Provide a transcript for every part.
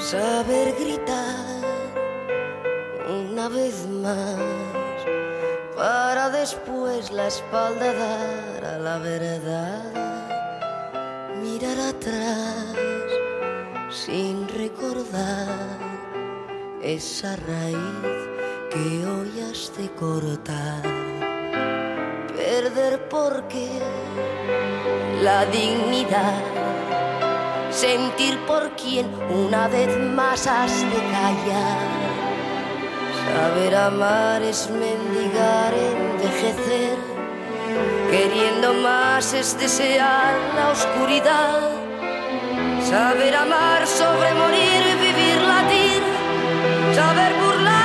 saber gritar una vez más para después la espalda dar a la verdad, mirar atrás sin recordar esa raíz que hoy has de cortar, perder porque la dignidad sentir por quien una vez más has de callar. Saber amar es mendigar, envejecer. Queriendo más es desear la oscuridad. Saber amar sobre morir, vivir, latir. Saber burlar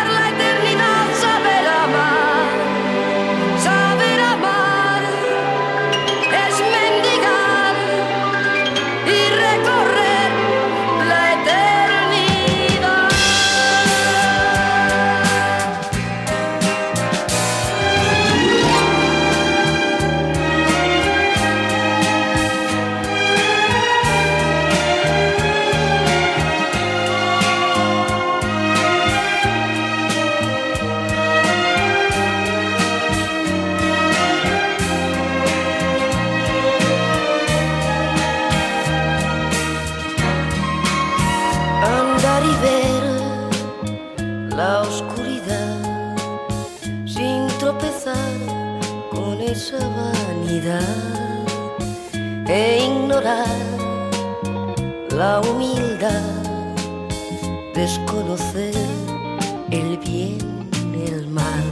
la oscuridad sin tropezar con esa vanidad e ignorar la humildad, desconocer el bien, el mal,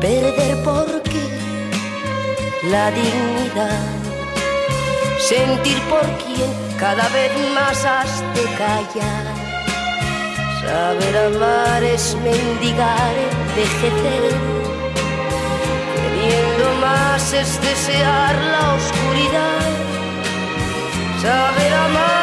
perder porque la dignidad sentir por quien cada vez más has de callar. Saber amar es mendigar, envejecer. Queriendo más es desear la oscuridad. Saber amar